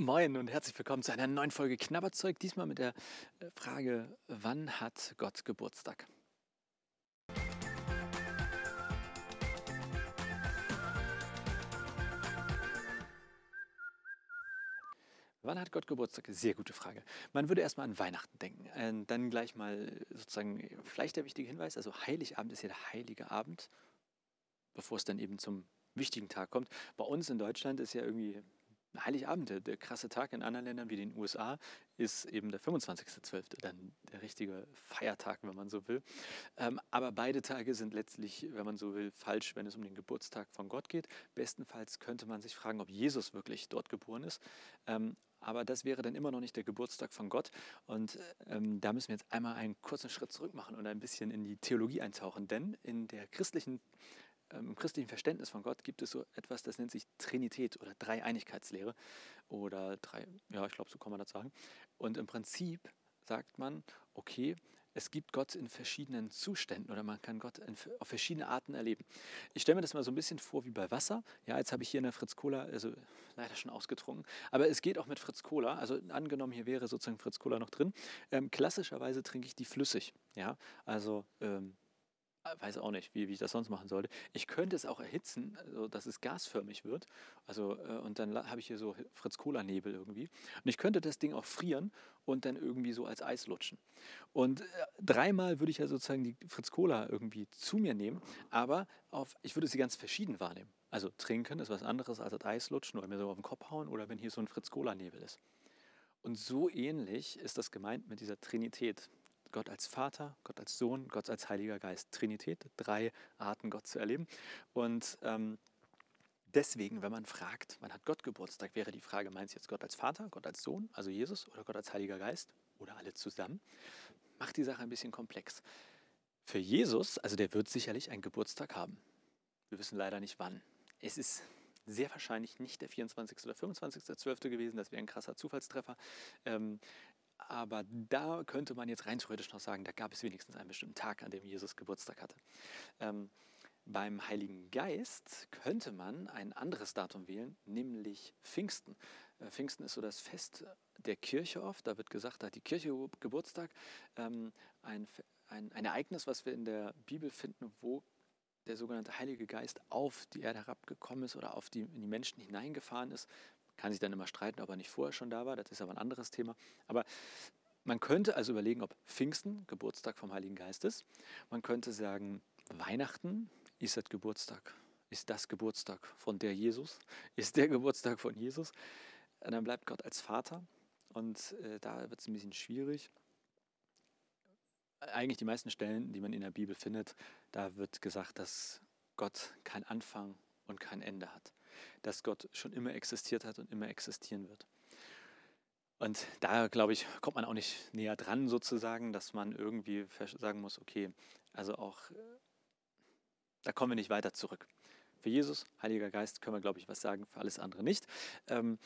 Moin und herzlich willkommen zu einer neuen Folge Knabberzeug. Diesmal mit der äh, Frage, wann hat Gott Geburtstag? Wann hat Gott Geburtstag? Sehr gute Frage. Man würde erstmal an Weihnachten denken. Äh, dann gleich mal sozusagen vielleicht der wichtige Hinweis, also Heiligabend ist ja der heilige Abend, bevor es dann eben zum wichtigen Tag kommt. Bei uns in Deutschland ist ja irgendwie Heiligabend, der, krasse Tag in anderen Ländern wie den USA, ist eben der 25.12., dann der richtige Feiertag, wenn man so will. Ähm, aber beide Tage sind letztlich, wenn man so will, falsch, wenn es um den Geburtstag von Gott geht. Bestenfalls könnte man sich fragen, ob Jesus wirklich dort geboren ist. Ähm, aber das wäre dann immer noch nicht der Geburtstag von Gott. Und ähm, da müssen wir jetzt einmal einen kurzen Schritt zurück machen und ein bisschen in die Theologie eintauchen. Denn in der christlichen im christlichen Verständnis von Gott gibt es so etwas, das nennt sich Trinität oder Dreieinigkeitslehre oder drei, ja, ich glaube, so kann man das sagen. Und im Prinzip sagt man, okay, es gibt Gott in verschiedenen Zuständen oder man kann Gott in, auf verschiedene Arten erleben. Ich stelle mir das mal so ein bisschen vor wie bei Wasser. Ja, jetzt habe ich hier in der Fritz Cola, also leider schon ausgetrunken, aber es geht auch mit Fritz Cola. Also angenommen, hier wäre sozusagen Fritz Cola noch drin. Ähm, klassischerweise trinke ich die flüssig. Ja, also ähm, weiß auch nicht, wie, wie ich das sonst machen sollte. Ich könnte es auch erhitzen, also dass es gasförmig wird. Also, äh, und dann habe ich hier so Fritz-Cola-Nebel irgendwie. Und ich könnte das Ding auch frieren und dann irgendwie so als Eis lutschen. Und äh, dreimal würde ich ja sozusagen die Fritz-Cola irgendwie zu mir nehmen, aber auf, ich würde sie ganz verschieden wahrnehmen. Also trinken ist was anderes als das Eis lutschen oder mir so auf den Kopf hauen oder wenn hier so ein Fritz-Cola-Nebel ist. Und so ähnlich ist das gemeint mit dieser Trinität. Gott als Vater, Gott als Sohn, Gott als Heiliger Geist. Trinität, drei Arten, Gott zu erleben. Und ähm, deswegen, wenn man fragt, wann hat Gott Geburtstag, wäre die Frage, meinst du jetzt Gott als Vater, Gott als Sohn, also Jesus, oder Gott als Heiliger Geist oder alle zusammen? Macht die Sache ein bisschen komplex. Für Jesus, also der wird sicherlich einen Geburtstag haben. Wir wissen leider nicht wann. Es ist sehr wahrscheinlich nicht der 24. oder 25.12. gewesen, das wäre ein krasser Zufallstreffer. Ähm, aber da könnte man jetzt rein theoretisch noch sagen, da gab es wenigstens einen bestimmten Tag, an dem Jesus Geburtstag hatte. Ähm, beim Heiligen Geist könnte man ein anderes Datum wählen, nämlich Pfingsten. Äh, Pfingsten ist so das Fest der Kirche oft. Da wird gesagt, da hat die Kirche Geburtstag. Ähm, ein, ein, ein Ereignis, was wir in der Bibel finden, wo der sogenannte Heilige Geist auf die Erde herabgekommen ist oder auf die, in die Menschen hineingefahren ist, kann sich dann immer streiten, ob er nicht vorher schon da war. Das ist aber ein anderes Thema. Aber man könnte also überlegen, ob Pfingsten Geburtstag vom Heiligen Geist ist. Man könnte sagen, Weihnachten ist das Geburtstag. Ist das Geburtstag von der Jesus? Ist der Geburtstag von Jesus? Und dann bleibt Gott als Vater. Und äh, da wird es ein bisschen schwierig. Eigentlich die meisten Stellen, die man in der Bibel findet, da wird gesagt, dass Gott keinen Anfang und kein Ende hat dass Gott schon immer existiert hat und immer existieren wird. Und da, glaube ich, kommt man auch nicht näher dran sozusagen, dass man irgendwie sagen muss, okay, also auch, äh, da kommen wir nicht weiter zurück. Für Jesus, Heiliger Geist, können wir, glaube ich, was sagen, für alles andere nicht. Ähm,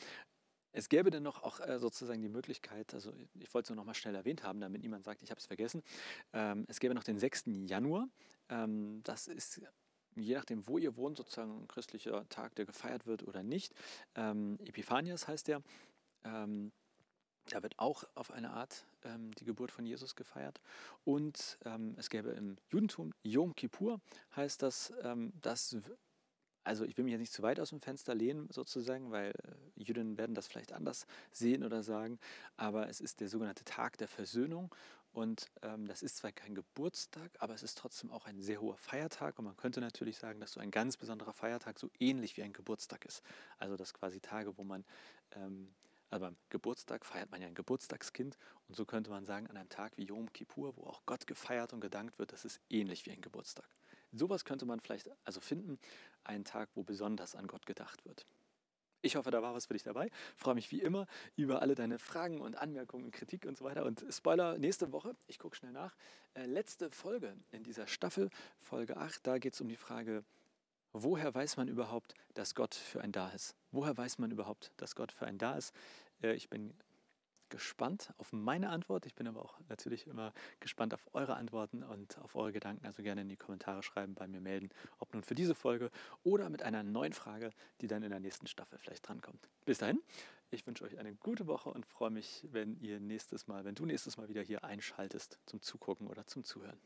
es gäbe dann noch auch äh, sozusagen die Möglichkeit, also ich wollte es nur noch mal schnell erwähnt haben, damit niemand sagt, ich habe es vergessen. Ähm, es gäbe noch den 6. Januar. Ähm, das ist je nachdem, wo ihr wohnt, sozusagen ein christlicher Tag, der gefeiert wird oder nicht. Ähm, Epiphanias heißt der. Ähm, da wird auch auf eine Art ähm, die Geburt von Jesus gefeiert. Und ähm, es gäbe im Judentum Yom Kippur, heißt das, ähm, das also ich will mich jetzt nicht zu weit aus dem Fenster lehnen sozusagen, weil äh, Juden werden das vielleicht anders sehen oder sagen, aber es ist der sogenannte Tag der Versöhnung und ähm, das ist zwar kein Geburtstag, aber es ist trotzdem auch ein sehr hoher Feiertag und man könnte natürlich sagen, dass so ein ganz besonderer Feiertag so ähnlich wie ein Geburtstag ist. Also das quasi Tage, wo man ähm, also beim Geburtstag feiert man ja ein Geburtstagskind und so könnte man sagen, an einem Tag wie Yom Kippur, wo auch Gott gefeiert und gedankt wird, das ist ähnlich wie ein Geburtstag. Sowas könnte man vielleicht also finden, einen Tag, wo besonders an Gott gedacht wird. Ich hoffe, da war was für dich dabei. Ich freue mich wie immer über alle deine Fragen und Anmerkungen, Kritik und so weiter. Und Spoiler, nächste Woche, ich gucke schnell nach, äh, letzte Folge in dieser Staffel, Folge 8, da geht es um die Frage, woher weiß man überhaupt, dass Gott für einen da ist? Woher weiß man überhaupt, dass Gott für einen da ist? Äh, ich bin gespannt auf meine Antwort. Ich bin aber auch natürlich immer gespannt auf eure Antworten und auf eure Gedanken. Also gerne in die Kommentare schreiben, bei mir melden, ob nun für diese Folge oder mit einer neuen Frage, die dann in der nächsten Staffel vielleicht drankommt. Bis dahin, Ich wünsche euch eine gute Woche und freue mich, wenn ihr nächstes Mal, wenn du nächstes Mal wieder hier einschaltest zum Zugucken oder zum Zuhören.